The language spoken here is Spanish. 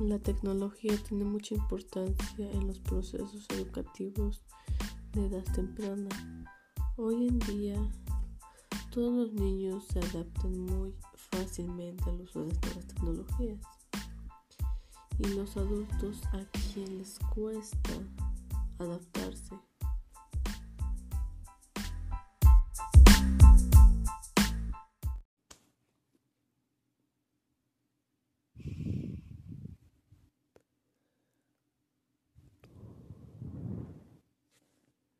La tecnología tiene mucha importancia en los procesos educativos de edad temprana. Hoy en día todos los niños se adaptan muy fácilmente al uso de estas tecnologías y los adultos a quien les cuesta adaptarse